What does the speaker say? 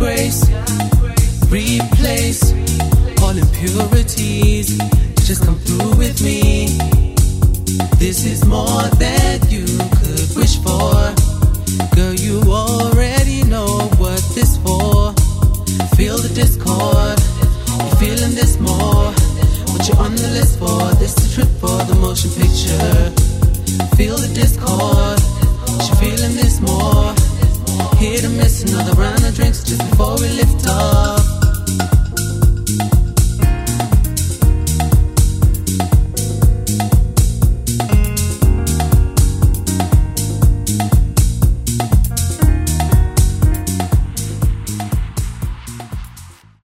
grace, replace all impurities. Just come through with me. This is more than you could wish for. Girl, you already know what this for. Feel the discord. You're feeling this more. What you're on the list for? This the trip for the motion picture. Feel the discord. lift up.